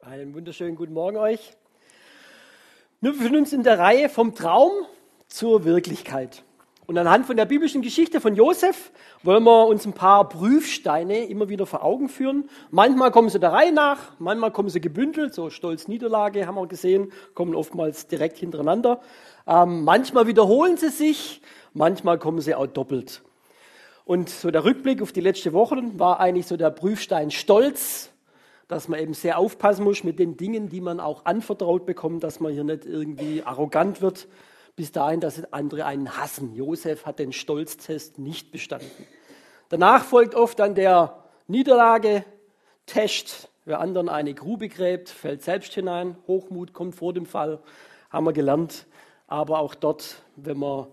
Einen wunderschönen guten Morgen euch. Wir befinden uns in der Reihe vom Traum zur Wirklichkeit. Und anhand von der biblischen Geschichte von Josef wollen wir uns ein paar Prüfsteine immer wieder vor Augen führen. Manchmal kommen sie der Reihe nach, manchmal kommen sie gebündelt, so Stolz Niederlage haben wir gesehen, kommen oftmals direkt hintereinander. Ähm, manchmal wiederholen sie sich, manchmal kommen sie auch doppelt. Und so der Rückblick auf die letzte Woche war eigentlich so der Prüfstein Stolz, dass man eben sehr aufpassen muss mit den Dingen, die man auch anvertraut bekommt, dass man hier nicht irgendwie arrogant wird, bis dahin, dass andere einen hassen. Josef hat den Stolztest nicht bestanden. Danach folgt oft dann der Niederlage-Test. Wer anderen eine Grube gräbt, fällt selbst hinein. Hochmut kommt vor dem Fall, haben wir gelernt. Aber auch dort, wenn man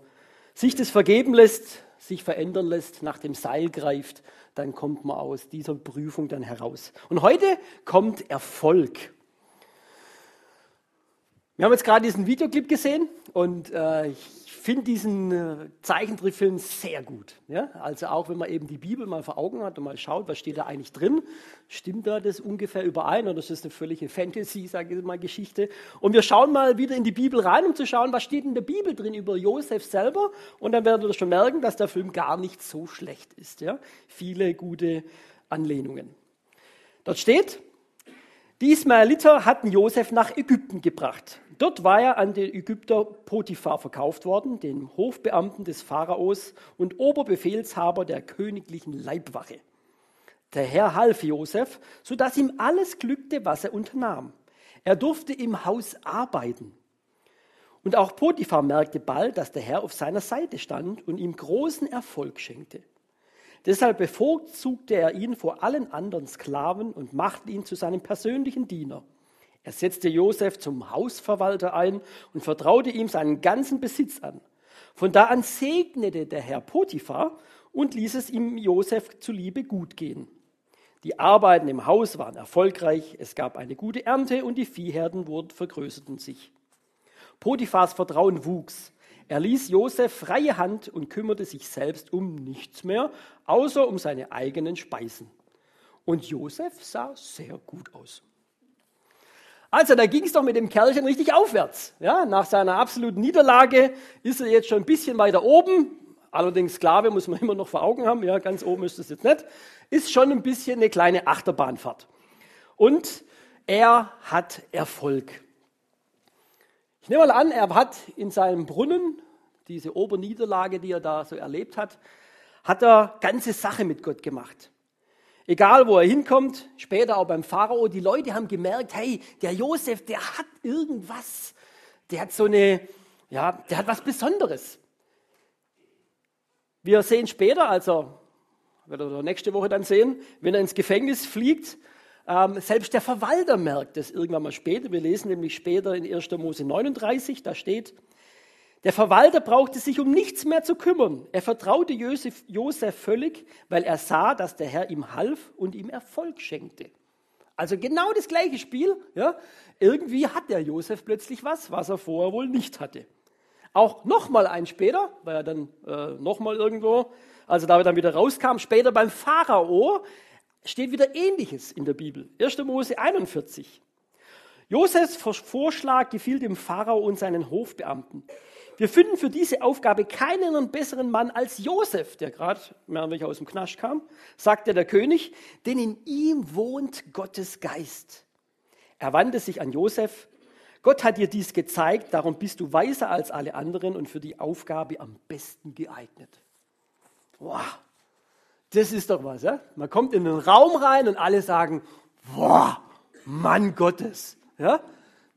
sich das vergeben lässt, sich verändern lässt, nach dem Seil greift, dann kommt man aus dieser Prüfung dann heraus. Und heute kommt Erfolg. Wir haben jetzt gerade diesen Videoclip gesehen und äh, ich finde diesen äh, Zeichentrickfilm sehr gut. Ja? Also auch wenn man eben die Bibel mal vor Augen hat und mal schaut, was steht da eigentlich drin, stimmt da das ungefähr überein oder ist das eine völlige Fantasy, sage ich mal, Geschichte? Und wir schauen mal wieder in die Bibel rein, um zu schauen, was steht in der Bibel drin über Josef selber und dann werden wir schon merken, dass der Film gar nicht so schlecht ist. Ja? Viele gute Anlehnungen. Dort steht, die Ismaeliter hatten Josef nach Ägypten gebracht. Dort war er an den Ägypter Potiphar verkauft worden, dem Hofbeamten des Pharaos und Oberbefehlshaber der königlichen Leibwache. Der Herr half Josef, sodass ihm alles glückte, was er unternahm. Er durfte im Haus arbeiten. Und auch Potiphar merkte bald, dass der Herr auf seiner Seite stand und ihm großen Erfolg schenkte. Deshalb bevorzugte er ihn vor allen anderen Sklaven und machte ihn zu seinem persönlichen Diener. Er setzte Josef zum Hausverwalter ein und vertraute ihm seinen ganzen Besitz an. Von da an segnete der Herr Potiphar und ließ es ihm Josef zuliebe gut gehen. Die Arbeiten im Haus waren erfolgreich, es gab eine gute Ernte und die Viehherden wurden, vergrößerten sich. Potiphars Vertrauen wuchs. Er ließ Josef freie Hand und kümmerte sich selbst um nichts mehr, außer um seine eigenen Speisen. Und Josef sah sehr gut aus. Also, da ging es doch mit dem Kerlchen richtig aufwärts. Ja, nach seiner absoluten Niederlage ist er jetzt schon ein bisschen weiter oben. Allerdings Sklave muss man immer noch vor Augen haben. Ja, ganz oben ist es jetzt nicht. Ist schon ein bisschen eine kleine Achterbahnfahrt. Und er hat Erfolg. Ich nehme mal an, er hat in seinem Brunnen, diese Oberniederlage, die er da so erlebt hat, hat er ganze Sache mit Gott gemacht. Egal, wo er hinkommt, später auch beim Pharao, die Leute haben gemerkt, hey, der Josef, der hat irgendwas. Der hat so eine, ja, der hat was Besonderes. Wir sehen später, also, werden wir nächste Woche dann sehen, wenn er ins Gefängnis fliegt, ähm, selbst der Verwalter merkt es irgendwann mal später. Wir lesen nämlich später in 1. Mose 39, da steht, der Verwalter brauchte sich um nichts mehr zu kümmern. Er vertraute Josef, Josef völlig, weil er sah, dass der Herr ihm half und ihm Erfolg schenkte. Also genau das gleiche Spiel. Ja? Irgendwie hat der Josef plötzlich was, was er vorher wohl nicht hatte. Auch nochmal ein später, weil er dann äh, nochmal irgendwo, also da er dann wieder rauskam, später beim Pharao, steht wieder Ähnliches in der Bibel. 1. Mose 41. Josefs Vorschlag gefiel dem Pharao und seinen Hofbeamten. Wir finden für diese Aufgabe keinen besseren Mann als Josef, der gerade welcher aus dem Knasch kam, sagte der König, denn in ihm wohnt Gottes Geist. Er wandte sich an Josef. Gott hat dir dies gezeigt, darum bist du weiser als alle anderen und für die Aufgabe am besten geeignet. Wow, das ist doch was. Ja? Man kommt in einen Raum rein und alle sagen, wow, Mann Gottes. Ja?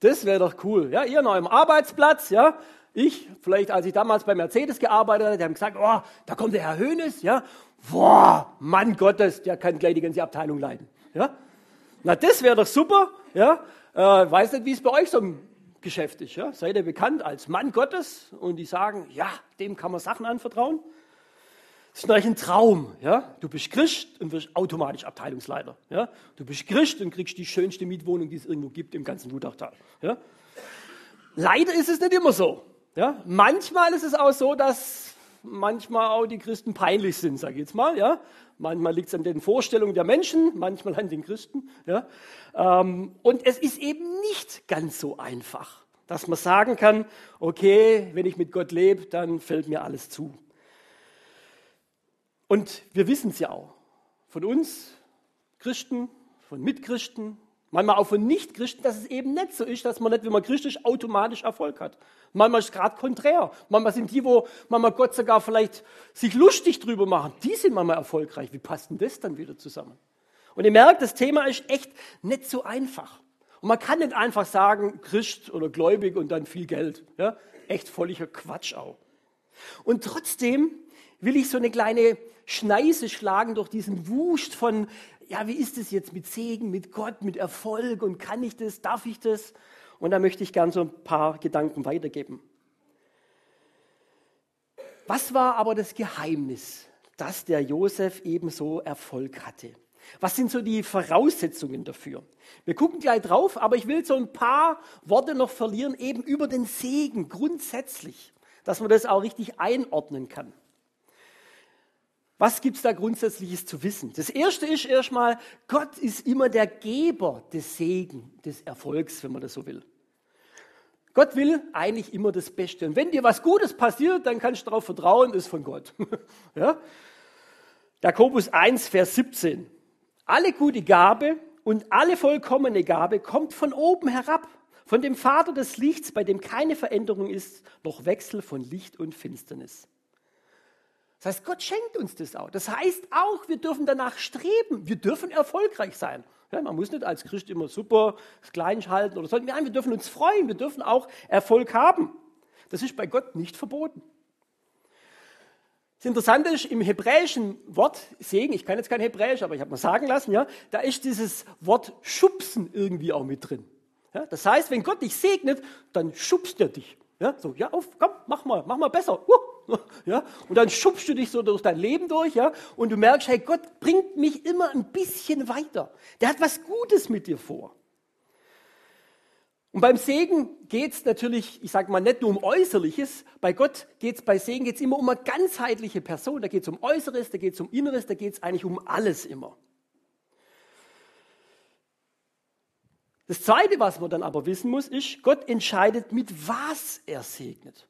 Das wäre doch cool. Ja? Ihr noch im Arbeitsplatz, ja? Ich, vielleicht als ich damals bei Mercedes gearbeitet habe, die haben gesagt, oh, da kommt der Herr Hönes, ja, boah, Mann Gottes, der kann gleich die ganze Abteilung leiten, ja. Na, das wäre doch super, ja. Äh, weiß nicht, wie es bei euch so im Geschäft ist, ja. Seid ihr bekannt als Mann Gottes und die sagen, ja, dem kann man Sachen anvertrauen. Das ist ein Traum, ja. Du bist Christ und wirst automatisch Abteilungsleiter, ja. Du bist Christ und kriegst die schönste Mietwohnung, die es irgendwo gibt im ganzen Wutachtal, ja. Leider ist es nicht immer so. Ja? Manchmal ist es auch so, dass manchmal auch die Christen peinlich sind, sage ich jetzt mal. Ja? Manchmal liegt es an den Vorstellungen der Menschen, manchmal an den Christen. Ja? Ähm, und es ist eben nicht ganz so einfach, dass man sagen kann, okay, wenn ich mit Gott lebe, dann fällt mir alles zu. Und wir wissen es ja auch. Von uns, Christen, von Mitchristen, manchmal auch von Nichtchristen, dass es eben nicht so ist, dass man nicht, wenn man Christ ist, automatisch Erfolg hat. Manchmal ist es gerade konträr. Manchmal sind die, wo manchmal Gott sogar vielleicht sich lustig drüber machen, die sind manchmal erfolgreich. Wie passt denn das dann wieder zusammen? Und ihr merkt, das Thema ist echt nicht so einfach. Und man kann nicht einfach sagen, Christ oder gläubig und dann viel Geld. Ja? Echt völliger Quatsch auch. Und trotzdem will ich so eine kleine Schneise schlagen durch diesen Wust von, ja, wie ist es jetzt mit Segen, mit Gott, mit Erfolg und kann ich das, darf ich das? Und da möchte ich gern so ein paar Gedanken weitergeben. Was war aber das Geheimnis, dass der Josef ebenso Erfolg hatte? Was sind so die Voraussetzungen dafür? Wir gucken gleich drauf, aber ich will so ein paar Worte noch verlieren, eben über den Segen grundsätzlich, dass man das auch richtig einordnen kann. Was gibt es da grundsätzliches zu wissen? Das erste ist erstmal, Gott ist immer der Geber des Segen, des Erfolgs, wenn man das so will. Gott will eigentlich immer das Beste. Und wenn dir was Gutes passiert, dann kannst du darauf vertrauen, ist von Gott. ja? Jakobus 1, Vers 17. Alle gute Gabe und alle vollkommene Gabe kommt von oben herab, von dem Vater des Lichts, bei dem keine Veränderung ist, noch Wechsel von Licht und Finsternis. Das heißt, Gott schenkt uns das auch. Das heißt auch, wir dürfen danach streben. Wir dürfen erfolgreich sein. Ja, man muss nicht als Christ immer super klein halten oder so. Nein, wir dürfen uns freuen. Wir dürfen auch Erfolg haben. Das ist bei Gott nicht verboten. Das Interessante ist, im hebräischen Wort Segen, ich kann jetzt kein Hebräisch, aber ich habe mal sagen lassen, ja, da ist dieses Wort schubsen irgendwie auch mit drin. Ja, das heißt, wenn Gott dich segnet, dann schubst er dich. Ja, so, ja, auf, komm, mach mal, mach mal besser. Uh, Ja? Und dann schubst du dich so durch dein Leben durch ja? und du merkst, hey, Gott bringt mich immer ein bisschen weiter. Der hat was Gutes mit dir vor. Und beim Segen geht es natürlich, ich sage mal, nicht nur um Äußerliches. Bei Gott geht es, bei Segen geht es immer um eine ganzheitliche Person. Da geht es um Äußeres, da geht es um Inneres, da geht es eigentlich um alles immer. Das Zweite, was man dann aber wissen muss, ist, Gott entscheidet, mit was er segnet.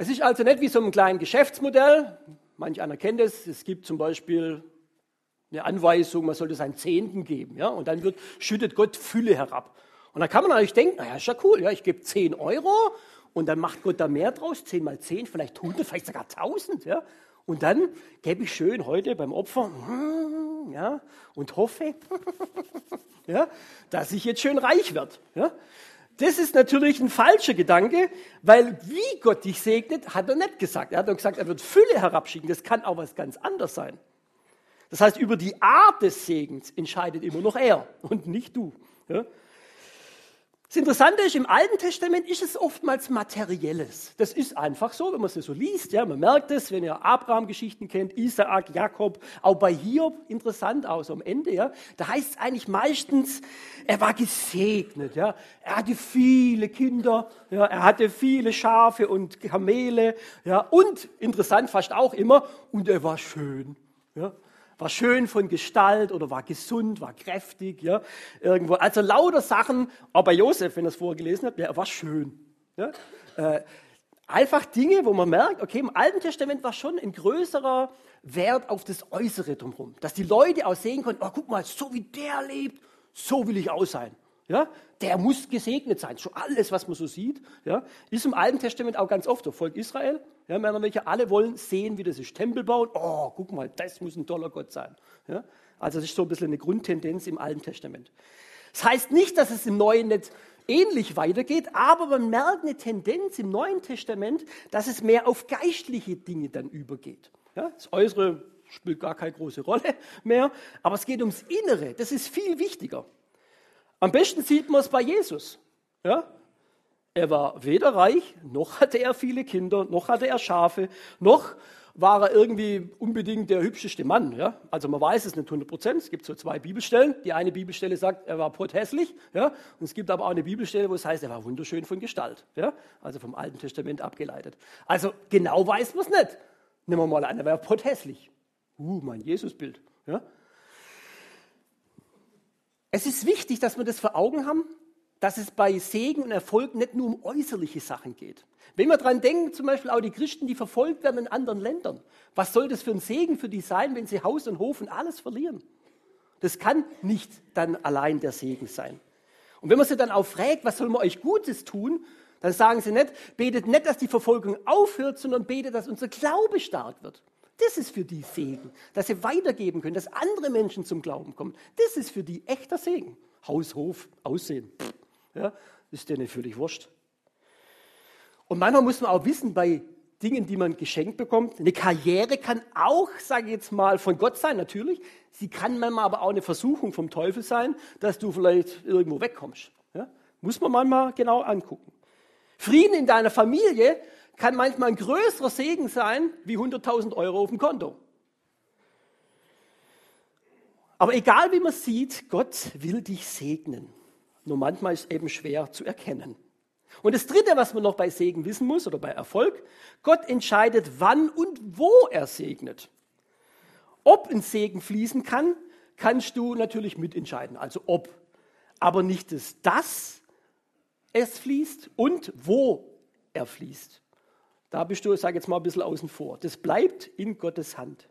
Es ist also nicht wie so ein kleines Geschäftsmodell. Manch einer kennt es. Es gibt zum Beispiel eine Anweisung, man sollte seinen Zehnten geben. Ja? Und dann wird, schüttet Gott Fülle herab. Und dann kann man natürlich denken, naja, ist ja cool, ja, ich gebe 10 Euro und dann macht Gott da mehr draus, 10 mal 10, vielleicht 100, vielleicht sogar 1000. Ja? Und dann gebe ich schön heute beim Opfer ja, und hoffe, ja, dass ich jetzt schön reich werde. Ja? Das ist natürlich ein falscher Gedanke, weil wie Gott dich segnet, hat er nicht gesagt. Er hat nur gesagt, er wird Fülle herabschicken. Das kann auch was ganz anderes sein. Das heißt, über die Art des Segens entscheidet immer noch er und nicht du. Ja? Das Interessante ist, im Alten Testament ist es oftmals Materielles. Das ist einfach so, wenn man es so liest. Ja, man merkt es, wenn ihr Abraham-Geschichten kennt, Isaak, Jakob, auch bei Hiob, interessant aus am Ende. Ja, da heißt es eigentlich meistens, er war gesegnet. Ja, er hatte viele Kinder, ja, er hatte viele Schafe und Kamele. Ja, und interessant fast auch immer, und er war schön. Ja, war schön von Gestalt oder war gesund, war kräftig, ja, irgendwo. Also lauter Sachen, auch bei Josef, wenn er es vorgelesen hat, ja, er war schön. Ja. Äh, einfach Dinge, wo man merkt, okay, im Alten Testament war schon ein größerer Wert auf das Äußere drumherum. Dass die Leute auch sehen konnten, oh, guck mal, so wie der lebt, so will ich auch sein. Ja, der muss gesegnet sein. Schon alles, was man so sieht, ja, ist im Alten Testament auch ganz oft. Der Volk Israel, ja, Männer, welche alle wollen sehen, wie das ist. Tempel bauen. Oh, guck mal, das muss ein toller Gott sein. Ja, also das ist so ein bisschen eine Grundtendenz im Alten Testament. Das heißt nicht, dass es im Neuen nicht ähnlich weitergeht, aber man merkt eine Tendenz im Neuen Testament, dass es mehr auf geistliche Dinge dann übergeht. Ja, das Äußere spielt gar keine große Rolle mehr, aber es geht ums Innere. Das ist viel wichtiger. Am besten sieht man es bei Jesus. Ja? Er war weder reich, noch hatte er viele Kinder, noch hatte er Schafe, noch war er irgendwie unbedingt der hübscheste Mann. Ja? Also man weiß es nicht 100 Prozent. Es gibt so zwei Bibelstellen. Die eine Bibelstelle sagt, er war pothässlich. Ja? Und es gibt aber auch eine Bibelstelle, wo es heißt, er war wunderschön von Gestalt. Ja? Also vom Alten Testament abgeleitet. Also genau weiß man es nicht. Nehmen wir mal an, er war pothässlich. Uh, mein Jesusbild. Ja? Es ist wichtig, dass wir das vor Augen haben, dass es bei Segen und Erfolg nicht nur um äußerliche Sachen geht. Wenn wir daran denken, zum Beispiel auch die Christen, die verfolgt werden in anderen Ländern, was soll das für ein Segen für die sein, wenn sie Haus und Hof und alles verlieren? Das kann nicht dann allein der Segen sein. Und wenn man sie dann auch fragt, was soll man euch Gutes tun, dann sagen sie nicht, betet nicht, dass die Verfolgung aufhört, sondern betet, dass unser Glaube stark wird. Das ist für die Segen, dass sie weitergeben können, dass andere Menschen zum Glauben kommen. Das ist für die echter Segen. Haus, Hof, Aussehen. Ja, ist denen völlig wurscht. Und manchmal muss man auch wissen, bei Dingen, die man geschenkt bekommt, eine Karriere kann auch, sage ich jetzt mal, von Gott sein, natürlich. Sie kann manchmal aber auch eine Versuchung vom Teufel sein, dass du vielleicht irgendwo wegkommst. Ja? Muss man manchmal genau angucken. Frieden in deiner Familie kann manchmal ein größerer Segen sein wie 100.000 Euro auf dem Konto. Aber egal wie man sieht, Gott will dich segnen. Nur manchmal ist es eben schwer zu erkennen. Und das Dritte, was man noch bei Segen wissen muss oder bei Erfolg, Gott entscheidet, wann und wo er segnet. Ob ein Segen fließen kann, kannst du natürlich mitentscheiden, also ob. Aber nicht das, dass es fließt und wo er fließt. Da bist du, sage jetzt mal, ein bisschen außen vor. Das bleibt in Gottes Hand.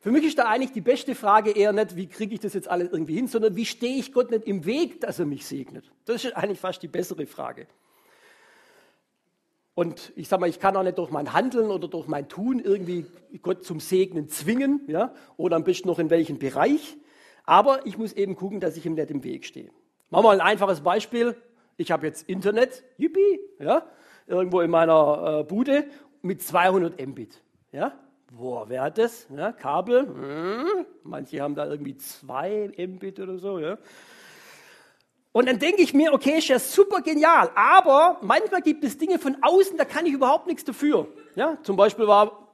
Für mich ist da eigentlich die beste Frage eher nicht, wie kriege ich das jetzt alles irgendwie hin, sondern wie stehe ich Gott nicht im Weg, dass er mich segnet. Das ist eigentlich fast die bessere Frage. Und ich sage mal, ich kann auch nicht durch mein Handeln oder durch mein Tun irgendwie Gott zum Segnen zwingen, ja, oder am besten noch in welchem Bereich. Aber ich muss eben gucken, dass ich ihm nicht im Weg stehe. Machen wir mal ein einfaches Beispiel ich habe jetzt Internet, yippie, ja, irgendwo in meiner äh, Bude mit 200 Mbit. Ja? Boah, wer hat das? Ja, Kabel, hm, manche haben da irgendwie 2 Mbit oder so. Ja? Und dann denke ich mir, okay, ist ja super genial, aber manchmal gibt es Dinge von außen, da kann ich überhaupt nichts dafür. Ja? Zum Beispiel war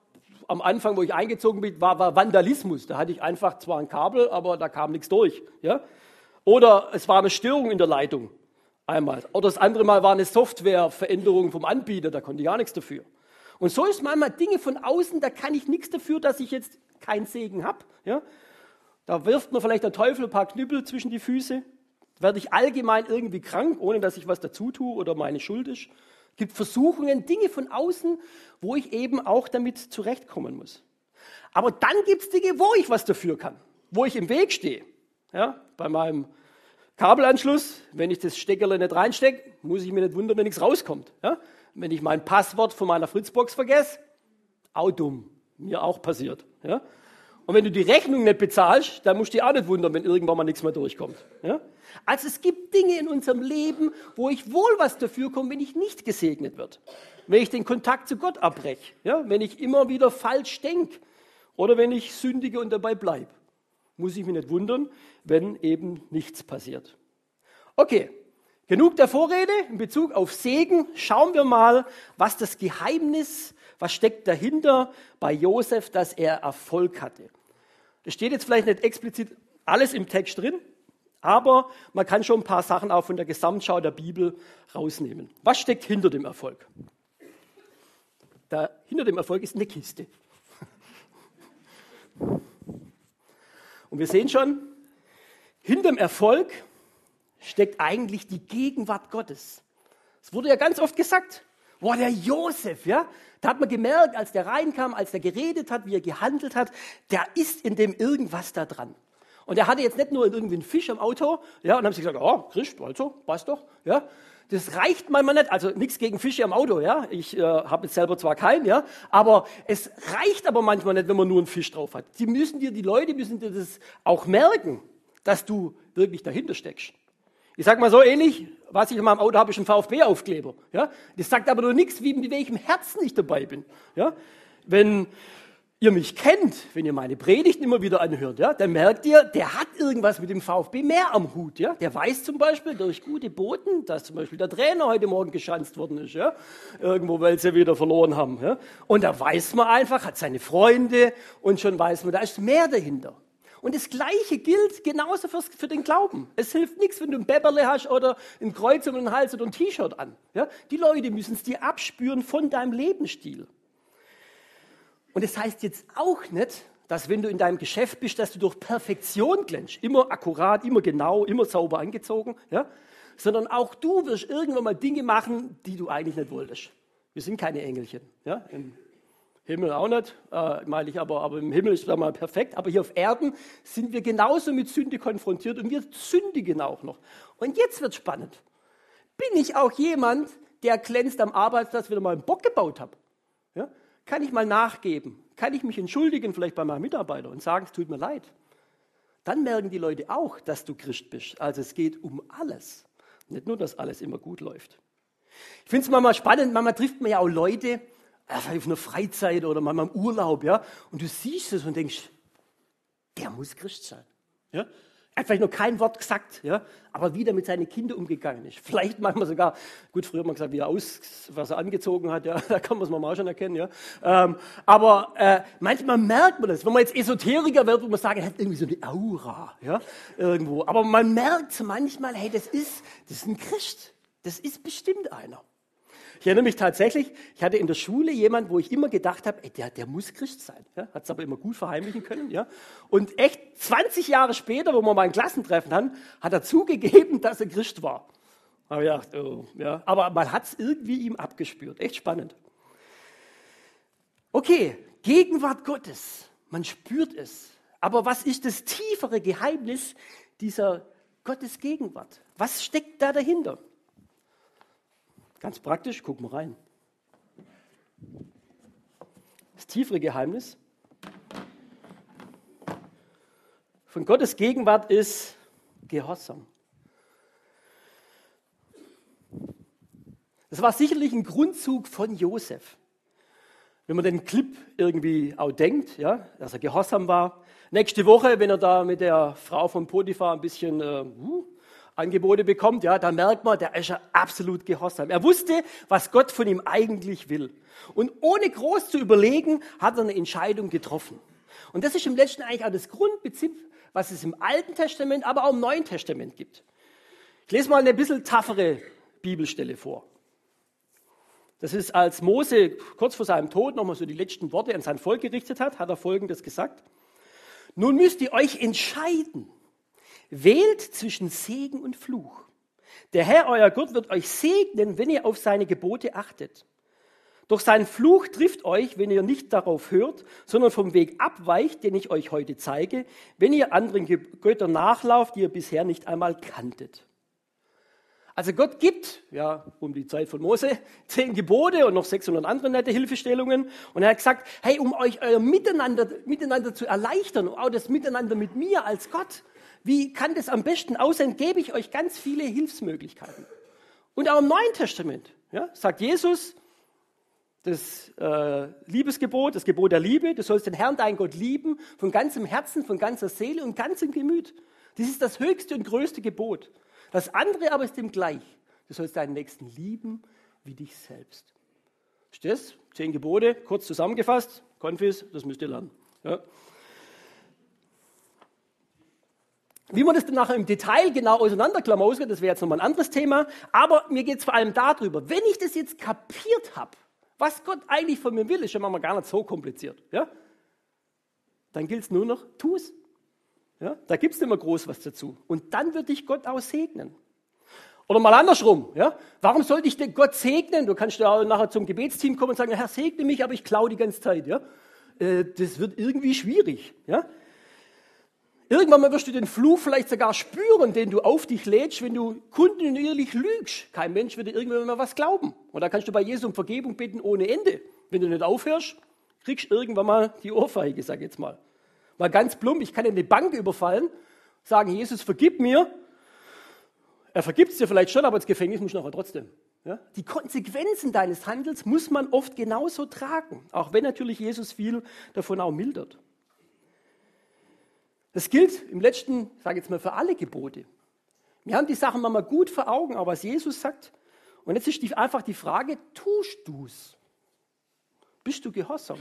am Anfang, wo ich eingezogen bin, war, war Vandalismus. Da hatte ich einfach zwar ein Kabel, aber da kam nichts durch. Ja? Oder es war eine Störung in der Leitung. Einmal. Oder das andere Mal war eine Softwareveränderung vom Anbieter, da konnte ich gar nichts dafür. Und so ist manchmal Dinge von außen, da kann ich nichts dafür, dass ich jetzt keinen Segen habe. Ja? Da wirft mir vielleicht der Teufel ein paar Knüppel zwischen die Füße. Werde ich allgemein irgendwie krank, ohne dass ich was dazu tue oder meine Schuld ist. Es gibt Versuchungen, Dinge von außen, wo ich eben auch damit zurechtkommen muss. Aber dann gibt es Dinge, wo ich was dafür kann, wo ich im Weg stehe. Ja? Bei meinem Kabelanschluss, wenn ich das Steckerle nicht reinstecke, muss ich mir nicht wundern, wenn nichts rauskommt. Ja? Wenn ich mein Passwort von meiner Fritzbox vergesse, auch dumm. Mir auch passiert. Ja? Und wenn du die Rechnung nicht bezahlst, dann musst du dich auch nicht wundern, wenn irgendwann mal nichts mehr durchkommt. Ja? Also es gibt Dinge in unserem Leben, wo ich wohl was dafür komme, wenn ich nicht gesegnet wird. Wenn ich den Kontakt zu Gott abbreche. Ja? Wenn ich immer wieder falsch denke. Oder wenn ich sündige und dabei bleibe muss ich mich nicht wundern, wenn eben nichts passiert. Okay, genug der Vorrede in Bezug auf Segen. Schauen wir mal, was das Geheimnis, was steckt dahinter bei Josef, dass er Erfolg hatte. Das steht jetzt vielleicht nicht explizit alles im Text drin, aber man kann schon ein paar Sachen auch von der Gesamtschau der Bibel rausnehmen. Was steckt hinter dem Erfolg? Da, hinter dem Erfolg ist eine Kiste. Und wir sehen schon, hinterm Erfolg steckt eigentlich die Gegenwart Gottes. Es wurde ja ganz oft gesagt, boah, der Josef, ja, da hat man gemerkt, als der reinkam, als der geredet hat, wie er gehandelt hat, der ist in dem irgendwas da dran. Und er hatte jetzt nicht nur irgendwie einen Fisch am Auto, ja, und haben sie gesagt, oh, Christ, also, passt doch, ja. Das reicht manchmal nicht, also nichts gegen Fische am Auto, ja. Ich äh, habe jetzt selber zwar keinen, ja, aber es reicht aber manchmal nicht, wenn man nur einen Fisch drauf hat. Die müssen dir, die Leute müssen dir das auch merken, dass du wirklich dahinter steckst. Ich sage mal so ähnlich, was ich in meinem Auto habe, ist ein VfB-Aufkleber. Ja? Das sagt aber nur nichts, wie, mit welchem Herzen ich dabei bin. Ja? Wenn ihr mich kennt, wenn ihr meine Predigten immer wieder anhört, ja, dann merkt ihr, der hat irgendwas mit dem VfB mehr am Hut. Ja? Der weiß zum Beispiel durch gute Boten, dass zum Beispiel der Trainer heute Morgen geschanzt worden ist, ja? irgendwo, weil sie wieder verloren haben. Ja? Und da weiß man einfach, hat seine Freunde und schon weiß man, da ist mehr dahinter. Und das Gleiche gilt genauso für, für den Glauben. Es hilft nichts, wenn du ein Bäberle hast oder ein Kreuz um den Hals oder ein T-Shirt an. Ja? Die Leute müssen es dir abspüren von deinem Lebensstil. Und das heißt jetzt auch nicht, dass wenn du in deinem Geschäft bist, dass du durch Perfektion glänzt. Immer akkurat, immer genau, immer sauber angezogen. Ja? Sondern auch du wirst irgendwann mal Dinge machen, die du eigentlich nicht wolltest. Wir sind keine Engelchen. Ja? Himmel auch nicht, äh, meine ich, aber, aber im Himmel ist es mal perfekt. Aber hier auf Erden sind wir genauso mit Sünde konfrontiert und wir sündigen auch noch. Und jetzt wird spannend. Bin ich auch jemand, der glänzt am Arbeitsplatz, ich mal einen Bock gebaut habe? Ja? Kann ich mal nachgeben? Kann ich mich entschuldigen, vielleicht bei meinem Mitarbeiter und sagen, es tut mir leid? Dann merken die Leute auch, dass du Christ bist. Also es geht um alles. Nicht nur, dass alles immer gut läuft. Ich finde es manchmal spannend, manchmal trifft man ja auch Leute, äh, auf einer Freizeit oder manchmal im Urlaub, ja, und du siehst es und denkst, der muss Christ sein. Ja? Er hat vielleicht noch kein Wort gesagt, ja, aber wie der mit seinen Kindern umgegangen ist. Vielleicht manchmal sogar, gut, früher hat man gesagt, wie er aus, was er angezogen hat, ja, da kann man es mal schon erkennen, ja. Ähm, aber äh, manchmal merkt man das, wenn man jetzt Esoteriker wird, wo man sagt, er hat irgendwie so eine Aura, ja, irgendwo. Aber man merkt manchmal, hey, das ist, das ist ein Christ. Das ist bestimmt einer. Ich erinnere mich tatsächlich, ich hatte in der Schule jemanden, wo ich immer gedacht habe, ey, der, der muss Christ sein. Ja, Hat es aber immer gut verheimlichen können. Ja. Und echt 20 Jahre später, wo wir mal ein Klassentreffen hatten, hat er zugegeben, dass er Christ war. Aber, ja, oh, ja. aber man hat es irgendwie ihm abgespürt. Echt spannend. Okay, Gegenwart Gottes. Man spürt es. Aber was ist das tiefere Geheimnis dieser Gottes Gegenwart? Was steckt da dahinter? Ganz praktisch, guck mal rein. Das tiefere Geheimnis von Gottes Gegenwart ist Gehorsam. Das war sicherlich ein Grundzug von Josef. Wenn man den Clip irgendwie auch denkt, ja, dass er gehorsam war. Nächste Woche, wenn er da mit der Frau von Potiphar ein bisschen äh, uh, Angebote bekommt, ja, da merkt man, der ist ja absolut gehorsam. Er wusste, was Gott von ihm eigentlich will. Und ohne groß zu überlegen, hat er eine Entscheidung getroffen. Und das ist im letzten eigentlich auch das Grundprinzip, was es im Alten Testament, aber auch im Neuen Testament gibt. Ich lese mal eine bisschen taffere Bibelstelle vor. Das ist, als Mose kurz vor seinem Tod nochmal so die letzten Worte an sein Volk gerichtet hat, hat er Folgendes gesagt. Nun müsst ihr euch entscheiden, Wählt zwischen Segen und Fluch. Der Herr, euer Gott, wird euch segnen, wenn ihr auf seine Gebote achtet. Doch sein Fluch trifft euch, wenn ihr nicht darauf hört, sondern vom Weg abweicht, den ich euch heute zeige, wenn ihr anderen Göttern nachlauft, die ihr bisher nicht einmal kanntet. Also Gott gibt, ja, um die Zeit von Mose, zehn Gebote und noch 600 andere nette Hilfestellungen. Und er hat gesagt, hey, um euch euer Miteinander, Miteinander zu erleichtern, auch das Miteinander mit mir als Gott, wie kann das am besten aussehen? Gebe ich euch ganz viele Hilfsmöglichkeiten. Und auch im Neuen Testament ja, sagt Jesus, das äh, Liebesgebot, das Gebot der Liebe, du sollst den Herrn, dein Gott, lieben, von ganzem Herzen, von ganzer Seele und ganzem Gemüt. Das ist das höchste und größte Gebot. Das andere aber ist dem gleich. Du sollst deinen Nächsten lieben wie dich selbst. Stehst? Zehn Gebote, kurz zusammengefasst. Konfis, das müsst ihr lernen. Ja. Wie man das dann nachher im Detail genau auseinanderklamausert, das wäre jetzt nochmal ein anderes Thema. Aber mir geht es vor allem darüber, wenn ich das jetzt kapiert habe, was Gott eigentlich von mir will, ist schon mal gar nicht so kompliziert. Ja? Dann gilt es nur noch, tu es. Ja? Da gibt es nicht mehr groß was dazu. Und dann wird dich Gott auch segnen. Oder mal andersrum. Ja? Warum sollte ich denn Gott segnen? Du kannst ja nachher zum Gebetsteam kommen und sagen, Herr, segne mich, aber ich klaue die ganze Zeit. Ja? Äh, das wird irgendwie schwierig. Ja? Irgendwann mal wirst du den Fluch vielleicht sogar spüren, den du auf dich lädst, wenn du kontinuierlich lügst. Kein Mensch wird dir irgendwann mal was glauben. Und da kannst du bei Jesus um Vergebung bitten ohne Ende. Wenn du nicht aufhörst, kriegst du irgendwann mal die Ohrfeige, sag ich jetzt mal. Mal ganz plump, ich kann in eine Bank überfallen, sagen, Jesus, vergib mir. Er vergibt es dir vielleicht schon, aber ins Gefängnis musst du nachher trotzdem. Ja? Die Konsequenzen deines Handels muss man oft genauso tragen, auch wenn natürlich Jesus viel davon auch mildert. Das gilt im letzten, sage ich jetzt mal, für alle Gebote. Wir haben die Sachen mal gut vor Augen, aber was Jesus sagt, und jetzt ist die, einfach die Frage, tust du es? Bist du gehorsam?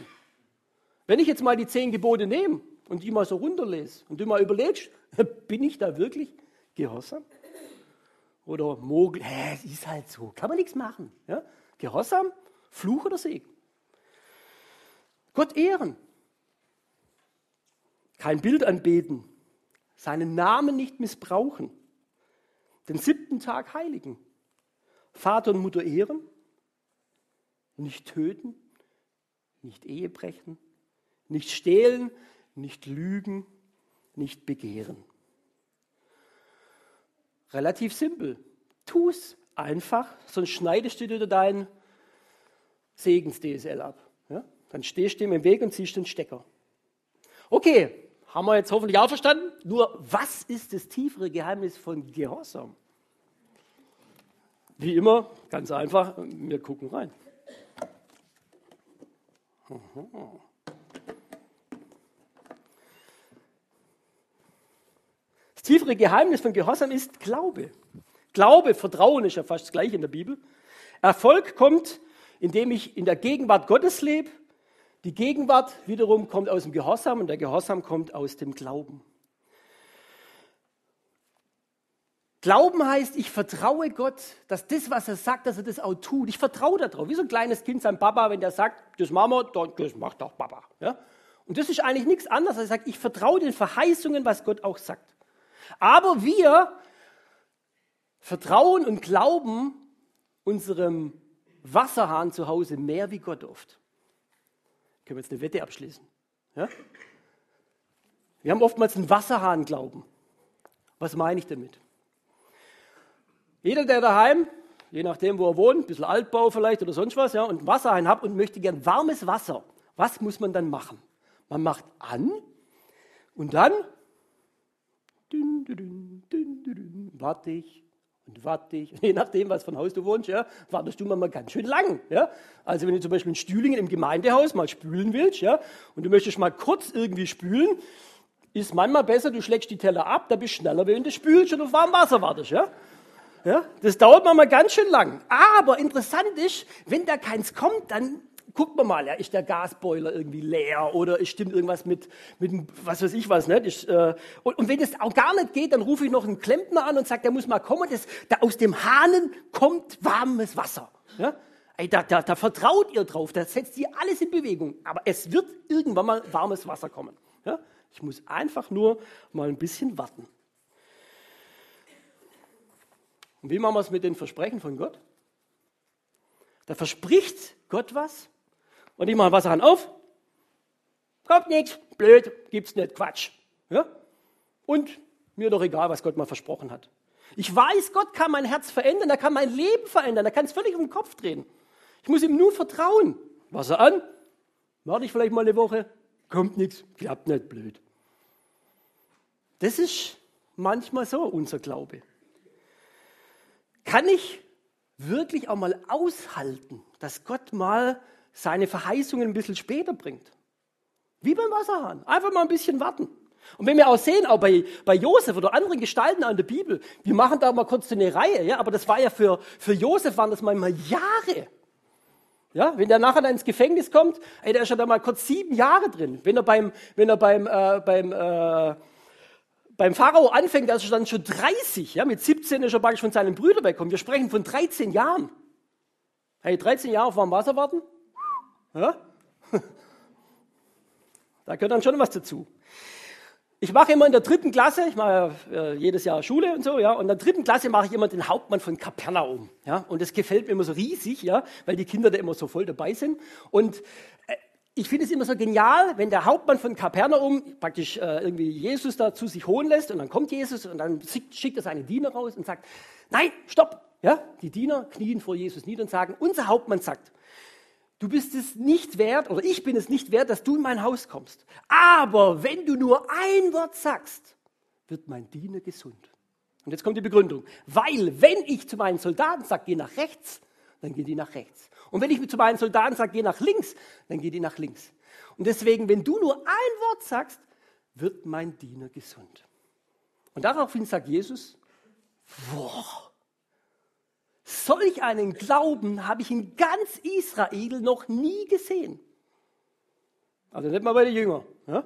Wenn ich jetzt mal die zehn Gebote nehme und die mal so runterlese und du mal überlegst, bin ich da wirklich gehorsam? Oder Mogel, hä, es ist halt so, kann man nichts machen. Ja? Gehorsam, Fluch oder Segen? Gott ehren, kein Bild anbeten, seinen Namen nicht missbrauchen, den siebten Tag heiligen, Vater und Mutter ehren, nicht töten, nicht Ehe brechen, nicht stehlen, nicht lügen, nicht begehren. Relativ simpel. Tu es einfach, sonst schneidest du dir dein Segens-DSL ab. Ja? Dann stehst du ihm im Weg und ziehst den Stecker. Okay, haben wir jetzt hoffentlich auch verstanden. Nur, was ist das tiefere Geheimnis von Gehorsam? Wie immer, ganz einfach, wir gucken rein. Das tiefere Geheimnis von Gehorsam ist Glaube. Glaube, Vertrauen ist ja fast das gleiche in der Bibel. Erfolg kommt, indem ich in der Gegenwart Gottes lebe. Die Gegenwart wiederum kommt aus dem Gehorsam und der Gehorsam kommt aus dem Glauben. Glauben heißt, ich vertraue Gott, dass das, was er sagt, dass er das auch tut. Ich vertraue darauf. Wie so ein kleines Kind seinem Papa, wenn der sagt, das machen wir, das macht auch Papa. Ja? Und das ist eigentlich nichts anderes. Er sagt, ich vertraue den Verheißungen, was Gott auch sagt. Aber wir vertrauen und glauben unserem Wasserhahn zu Hause mehr wie Gott oft. Können wir jetzt eine Wette abschließen? Ja? Wir haben oftmals einen Wasserhahn glauben. Was meine ich damit? Jeder, der daheim, je nachdem, wo er wohnt, ein bisschen Altbau vielleicht oder sonst was, ja, und einen Wasserhahn hat und möchte gern warmes Wasser, was muss man dann machen? Man macht an und dann dün, dün, dün, warte ich und warte ich. Je nachdem, was von Haus du wohnst, ja, wartest du mal ganz schön lang. Ja. Also wenn du zum Beispiel in Stühlingen im Gemeindehaus mal spülen willst ja, und du möchtest mal kurz irgendwie spülen, ist manchmal besser, du schlägst die Teller ab, da bist du schneller, wenn du spülst und auf warmem Wasser wartest. Ja. Ja, das dauert manchmal ganz schön lang. Aber interessant ist, wenn da keins kommt, dann guckt man mal, ja, ist der Gasboiler irgendwie leer oder es stimmt irgendwas mit, mit was weiß ich was nicht. Ist, äh, und, und, wenn es auch gar nicht geht, dann rufe ich noch einen Klempner an und sage, der muss mal kommen, das, da aus dem Hahnen kommt warmes Wasser. Ja? Ey, da, da, da vertraut ihr drauf, da setzt ihr alles in Bewegung. Aber es wird irgendwann mal warmes Wasser kommen. Ja? Ich muss einfach nur mal ein bisschen warten. Und wie machen wir es mit den Versprechen von Gott? Da verspricht Gott was und ich mache Wasser auf. Kommt nichts, blöd, gibt's nicht, Quatsch. Ja? Und mir doch egal, was Gott mal versprochen hat. Ich weiß, Gott kann mein Herz verändern, er kann mein Leben verändern, er kann es völlig um den Kopf drehen. Ich muss ihm nur vertrauen. Wasser an, warte ich vielleicht mal eine Woche, kommt nichts, klappt nicht, blöd. Das ist manchmal so unser Glaube kann ich wirklich auch mal aushalten, dass Gott mal seine Verheißungen ein bisschen später bringt. Wie beim Wasserhahn. Einfach mal ein bisschen warten. Und wenn wir auch sehen, auch bei, bei Josef oder anderen Gestalten an der Bibel, wir machen da mal kurz eine Reihe, ja, aber das war ja für, für Josef waren das manchmal Jahre. Ja, wenn der nachher dann ins Gefängnis kommt, ey, der ist ja da mal kurz sieben Jahre drin. Wenn er beim, wenn er beim, äh, beim äh, beim Pharao anfängt, also dann schon 30, ja, mit 17 ist er praktisch von seinen Brüdern weggekommen. Wir sprechen von 13 Jahren. Hey, 13 Jahre auf warm Wasser warten? Ja? Da gehört dann schon was dazu. Ich mache immer in der dritten Klasse, ich mache äh, jedes Jahr Schule und so, ja, und in der dritten Klasse mache ich immer den Hauptmann von Kapernaum, ja, und das gefällt mir immer so riesig, ja, weil die Kinder da immer so voll dabei sind. Und äh, ich finde es immer so genial, wenn der Hauptmann von Kapernaum praktisch äh, irgendwie Jesus da zu sich holen lässt und dann kommt Jesus und dann schickt er seine Diener raus und sagt, nein, stopp. Ja, die Diener knien vor Jesus nieder und sagen, unser Hauptmann sagt, du bist es nicht wert oder ich bin es nicht wert, dass du in mein Haus kommst. Aber wenn du nur ein Wort sagst, wird mein Diener gesund. Und jetzt kommt die Begründung. Weil, wenn ich zu meinen Soldaten sage, geh nach rechts, dann gehen die nach rechts. Und wenn ich zu meinen Soldaten sage, geh nach links, dann gehen die nach links. Und deswegen, wenn du nur ein Wort sagst, wird mein Diener gesund. Und daraufhin sagt Jesus, boah, solch einen Glauben habe ich in ganz Israel noch nie gesehen. Also nicht mal bei den Jüngern. Ja?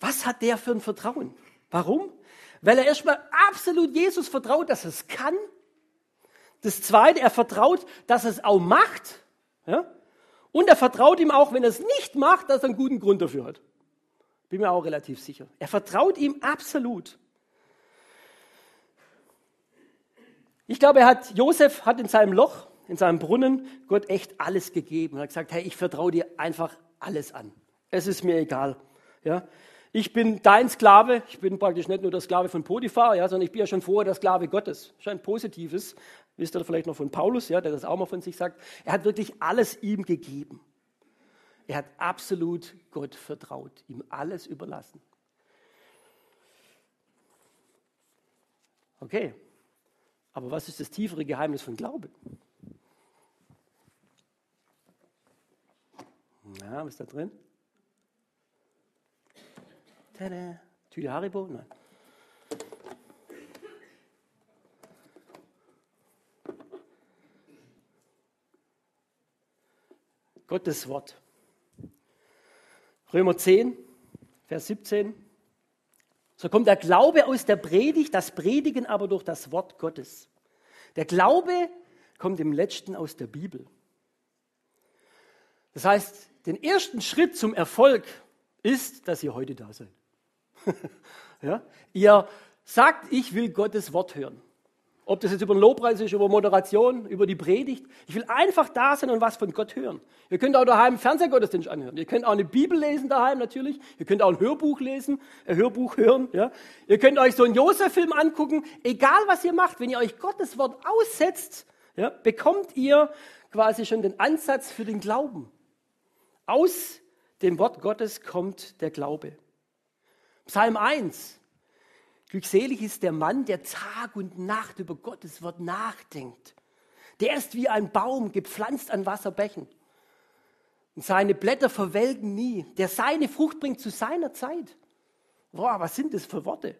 Was hat der für ein Vertrauen? Warum? Weil er erstmal absolut Jesus vertraut, dass es kann das Zweite, er vertraut, dass es auch macht. Ja? Und er vertraut ihm auch, wenn er es nicht macht, dass er einen guten Grund dafür hat. Bin mir auch relativ sicher. Er vertraut ihm absolut. Ich glaube, er hat, Josef hat in seinem Loch, in seinem Brunnen, Gott echt alles gegeben. Er hat gesagt, hey, ich vertraue dir einfach alles an. Es ist mir egal. Ja? Ich bin dein Sklave. Ich bin praktisch nicht nur der Sklave von Potiphar, ja, sondern ich bin ja schon vorher der Sklave Gottes. Scheint positives. Wisst ihr vielleicht noch von Paulus, ja, der das auch mal von sich sagt. Er hat wirklich alles ihm gegeben. Er hat absolut Gott vertraut, ihm alles überlassen. Okay, aber was ist das tiefere Geheimnis von Glaube? Na, was ist da drin? Tada. Tüte Haribo? Nein. Gottes Wort. Römer 10, Vers 17. So kommt der Glaube aus der Predigt, das Predigen aber durch das Wort Gottes. Der Glaube kommt im letzten aus der Bibel. Das heißt, den ersten Schritt zum Erfolg ist, dass ihr heute da seid. ja? Ihr sagt, ich will Gottes Wort hören. Ob das jetzt über den Lobpreis ist, über Moderation, über die Predigt. Ich will einfach da sein und was von Gott hören. Ihr könnt auch daheim Fernsehgottesdienst anhören. Ihr könnt auch eine Bibel lesen daheim natürlich. Ihr könnt auch ein Hörbuch lesen, ein Hörbuch hören. Ja? Ihr könnt euch so einen Josef-Film angucken. Egal was ihr macht, wenn ihr euch Gottes Wort aussetzt, ja, bekommt ihr quasi schon den Ansatz für den Glauben. Aus dem Wort Gottes kommt der Glaube. Psalm 1. Glückselig ist der Mann, der Tag und Nacht über Gottes Wort nachdenkt. Der ist wie ein Baum, gepflanzt an Wasserbächen. Und seine Blätter verwelken nie. Der seine Frucht bringt zu seiner Zeit. Boah, was sind das für Worte?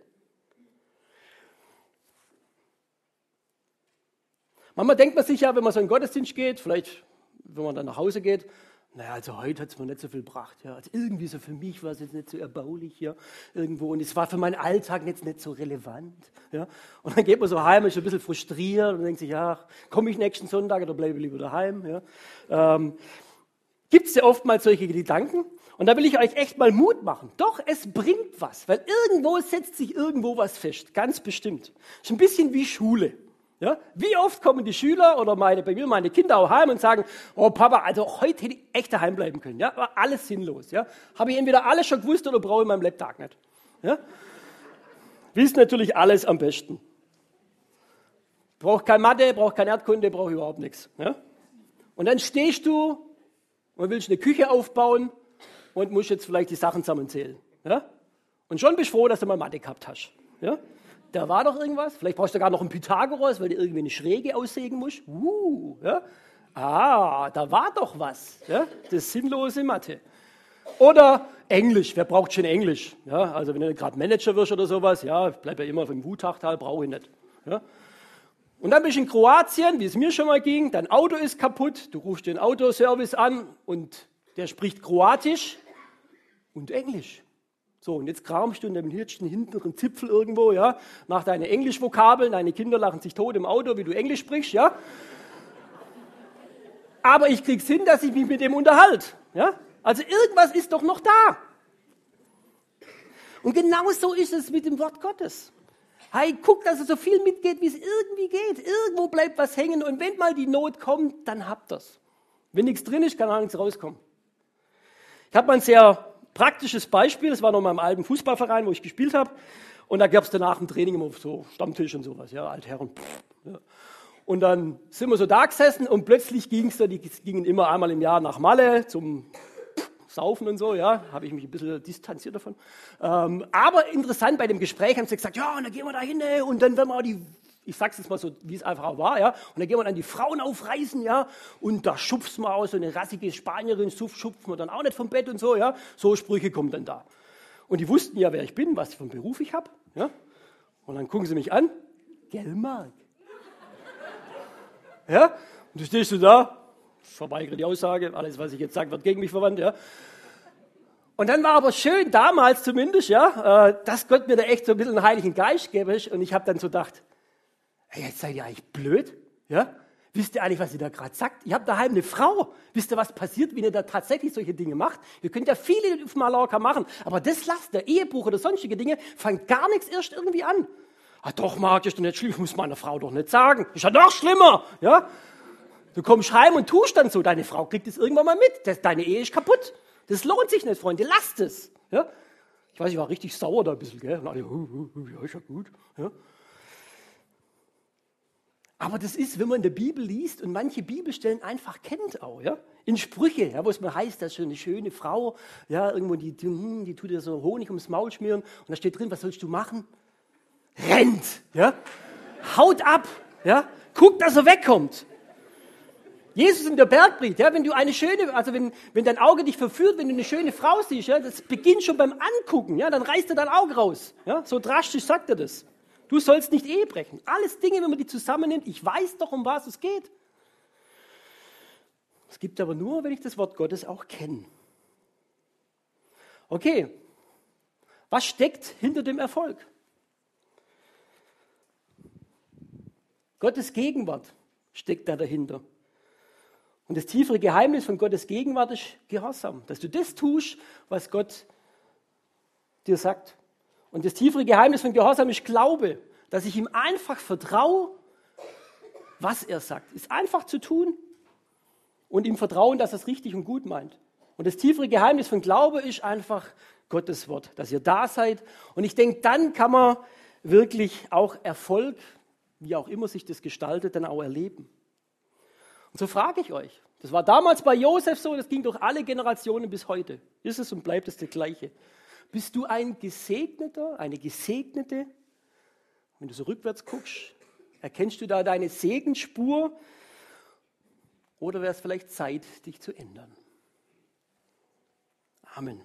Manchmal denkt man sich ja, wenn man so in den Gottesdienst geht, vielleicht wenn man dann nach Hause geht, naja, also heute hat es mir nicht so viel gebracht. Ja. Also irgendwie so für mich war es jetzt nicht so erbaulich hier irgendwo und es war für meinen Alltag jetzt nicht so relevant. Ja. Und dann geht man so heim, ist ein bisschen frustriert und denkt sich, ja, komme ich nächsten Sonntag oder bleibe lieber daheim. Ja. Ähm, Gibt es ja oftmals solche Gedanken? Und da will ich euch echt mal Mut machen. Doch, es bringt was, weil irgendwo setzt sich irgendwo was fest, ganz bestimmt. Ist ein bisschen wie Schule. Ja? Wie oft kommen die Schüler oder meine, bei mir meine Kinder auch heim und sagen, oh Papa, also heute hätte ich echt daheim bleiben können. Ja? War alles sinnlos. Ja? Habe ich entweder alles schon gewusst oder brauche ich meinem Lebtag nicht. Ja? Wissen natürlich alles am besten. Braucht kein Mathe, braucht kein Erdkunde, braucht überhaupt nichts. Ja? Und dann stehst du und willst eine Küche aufbauen und musst jetzt vielleicht die Sachen zusammenzählen. Ja? Und schon bist du froh, dass du mal Mathe gehabt hast. Ja? Da war doch irgendwas. Vielleicht brauchst du gar noch einen Pythagoras, weil du irgendwie eine Schräge aussägen musst. Uh, ja? Ah, da war doch was. Ja? Das sinnlose Mathe. Oder Englisch. Wer braucht schon Englisch? Ja, also wenn du gerade Manager wirst oder sowas, ja, bleib ja immer im Wutachtal, brauche ich nicht. Ja? Und dann bist du in Kroatien, wie es mir schon mal ging, dein Auto ist kaputt, du rufst den Autoservice an und der spricht Kroatisch und Englisch. So, und jetzt kramst du in dem letzten hinteren Zipfel irgendwo, ja, nach deinen Englischvokabeln. Deine Kinder lachen sich tot im Auto, wie du Englisch sprichst, ja. Aber ich krieg's hin, dass ich mich mit dem unterhalte, ja. Also irgendwas ist doch noch da. Und genau so ist es mit dem Wort Gottes. Hey, guck, dass es so viel mitgeht, wie es irgendwie geht. Irgendwo bleibt was hängen und wenn mal die Not kommt, dann habt ihr's. Wenn nichts drin ist, kann auch nichts rauskommen. Ich habe mal ein sehr praktisches Beispiel, das war noch mal im alten Fußballverein, wo ich gespielt habe. Und da gab es danach ein Training immer so Stammtisch und sowas, ja, Altherren. Ja. Und dann sind wir so da gesessen und plötzlich ging es da, die gingen immer einmal im Jahr nach Malle zum Saufen und so, ja, habe ich mich ein bisschen distanziert davon. Ähm, aber interessant bei dem Gespräch haben sie gesagt, ja, und dann gehen wir da hin und dann werden wir auch die ich sag's jetzt mal so, wie es einfach auch war, ja. Und dann gehen wir dann die Frauen aufreißen, ja. Und da schupft man aus, so eine rassige Spanierin schupft man dann auch nicht vom Bett und so, ja. So Sprüche kommen dann da. Und die wussten ja, wer ich bin, was für einen Beruf ich habe, ja. Und dann gucken sie mich an, gell, Mark? Ja. Und du stehst du da, verweigere die Aussage, alles, was ich jetzt sage, wird gegen mich verwandt, ja. Und dann war aber schön, damals zumindest, ja, äh, dass Gott mir da echt so ein bisschen einen Heiligen Geist gäbe. Und ich habe dann so gedacht, hey, jetzt seid ihr eigentlich blöd? Ja? Wisst ihr eigentlich, was ihr da gerade sagt? Ihr habt daheim eine Frau. Wisst ihr, was passiert, wenn ihr da tatsächlich solche Dinge macht? Ihr könnt ja viele auf Mallorca machen, aber das lasst, der Ehebruch oder sonstige Dinge, fangt gar nichts erst irgendwie an. Ah, doch, Marc, ist doch nicht schlimm, ich muss meiner Frau doch nicht sagen. Ist ja noch schlimmer, ja? Du kommst heim und tust dann so, deine Frau kriegt es irgendwann mal mit. Das, deine Ehe ist kaputt. Das lohnt sich nicht, Freunde, lasst es. Ja? Ich weiß, ich war richtig sauer da ein bisschen, gell? Und alle, ja, ist ja gut. Ja? Aber das ist, wenn man in der Bibel liest und manche Bibelstellen einfach kennt auch, ja. In Sprüche, ja, wo es mal heißt, da ist eine schöne Frau, ja, irgendwo, die, die, hm, die tut dir so Honig ums Maul schmieren und da steht drin, was sollst du machen? Rennt, ja. Haut ab, ja. Guckt, dass er wegkommt. Jesus in der Bergpredigt, ja, wenn du eine schöne, also wenn, wenn dein Auge dich verführt, wenn du eine schöne Frau siehst, ja, das beginnt schon beim Angucken, ja, dann reißt er dein Auge raus, ja, so drastisch sagt er das. Du sollst nicht Ehe brechen. Alles Dinge, wenn man die zusammennimmt, ich weiß doch, um was es geht. Es gibt aber nur, wenn ich das Wort Gottes auch kenne. Okay, was steckt hinter dem Erfolg? Gottes Gegenwart steckt da dahinter. Und das tiefere Geheimnis von Gottes Gegenwart ist Gehorsam, dass du das tust, was Gott dir sagt. Und das tiefere Geheimnis von Gehorsam ist Glaube, dass ich ihm einfach vertraue, was er sagt. Ist einfach zu tun und ihm vertrauen, dass er es richtig und gut meint. Und das tiefere Geheimnis von Glaube ist einfach Gottes Wort, dass ihr da seid. Und ich denke, dann kann man wirklich auch Erfolg, wie auch immer sich das gestaltet, dann auch erleben. Und so frage ich euch, das war damals bei Josef so, das ging durch alle Generationen bis heute. Ist es und bleibt es das Gleiche. Bist du ein Gesegneter, eine Gesegnete? Wenn du so rückwärts guckst, erkennst du da deine Segenspur? Oder wäre es vielleicht Zeit, dich zu ändern? Amen.